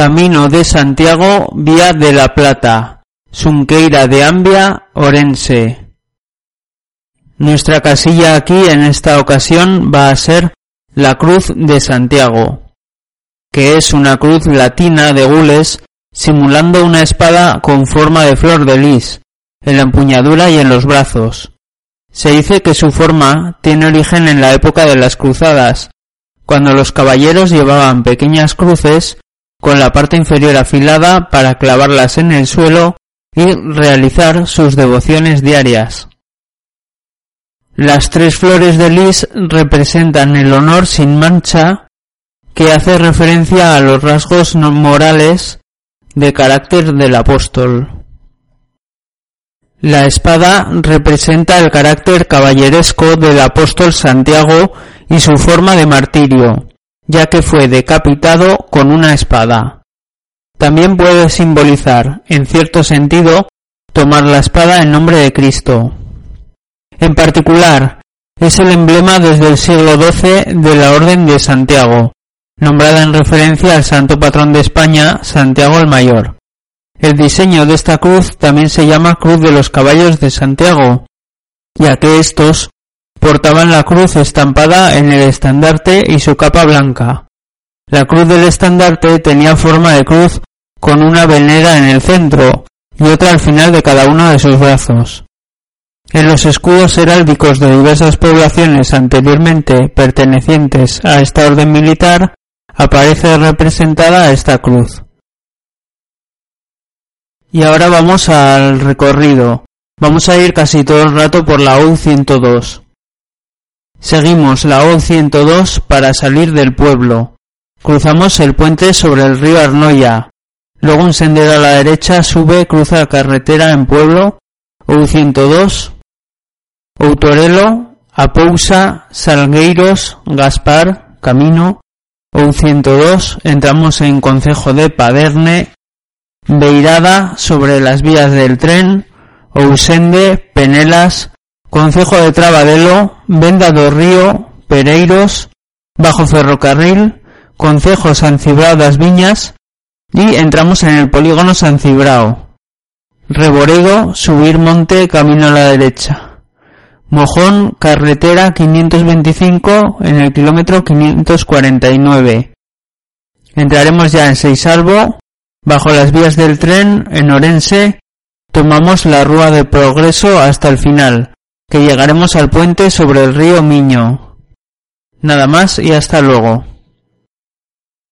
Camino de Santiago, Vía de la Plata, Sunqueira de Ambia, Orense. Nuestra casilla aquí en esta ocasión va a ser la Cruz de Santiago, que es una cruz latina de gules simulando una espada con forma de flor de lis, en la empuñadura y en los brazos. Se dice que su forma tiene origen en la época de las cruzadas, cuando los caballeros llevaban pequeñas cruces con la parte inferior afilada para clavarlas en el suelo y realizar sus devociones diarias. Las tres flores de lis representan el honor sin mancha que hace referencia a los rasgos morales de carácter del apóstol. La espada representa el carácter caballeresco del apóstol Santiago y su forma de martirio, ya que fue decapitado con una espada. También puede simbolizar, en cierto sentido, tomar la espada en nombre de Cristo. En particular, es el emblema desde el siglo XII de la Orden de Santiago, nombrada en referencia al santo patrón de España, Santiago el Mayor. El diseño de esta cruz también se llama Cruz de los Caballos de Santiago, ya que estos portaban la cruz estampada en el estandarte y su capa blanca. La cruz del estandarte tenía forma de cruz con una venera en el centro y otra al final de cada uno de sus brazos. En los escudos heráldicos de diversas poblaciones anteriormente pertenecientes a esta orden militar aparece representada esta cruz. Y ahora vamos al recorrido. Vamos a ir casi todo el rato por la U102. Seguimos la O102 para salir del pueblo. Cruzamos el puente sobre el río Arnoya. Luego un sendero a la derecha sube, cruza la carretera en pueblo. O102. Outorelo, Apousa, Salgueiros, Gaspar, Camino. O102. Entramos en Concejo de Paderne. Beirada sobre las vías del tren. Ousende, Penelas, Concejo de Trabadelo, Venda do Río, Pereiros, Bajo Ferrocarril, Concejo San Cibrao das Viñas y entramos en el polígono San Cibrao. Reboredo, subir monte, camino a la derecha. Mojón, carretera 525 en el kilómetro 549. Entraremos ya en Seisalvo, bajo las vías del tren, en Orense, tomamos la Rúa de Progreso hasta el final, que llegaremos al puente sobre el río Miño. Nada más y hasta luego.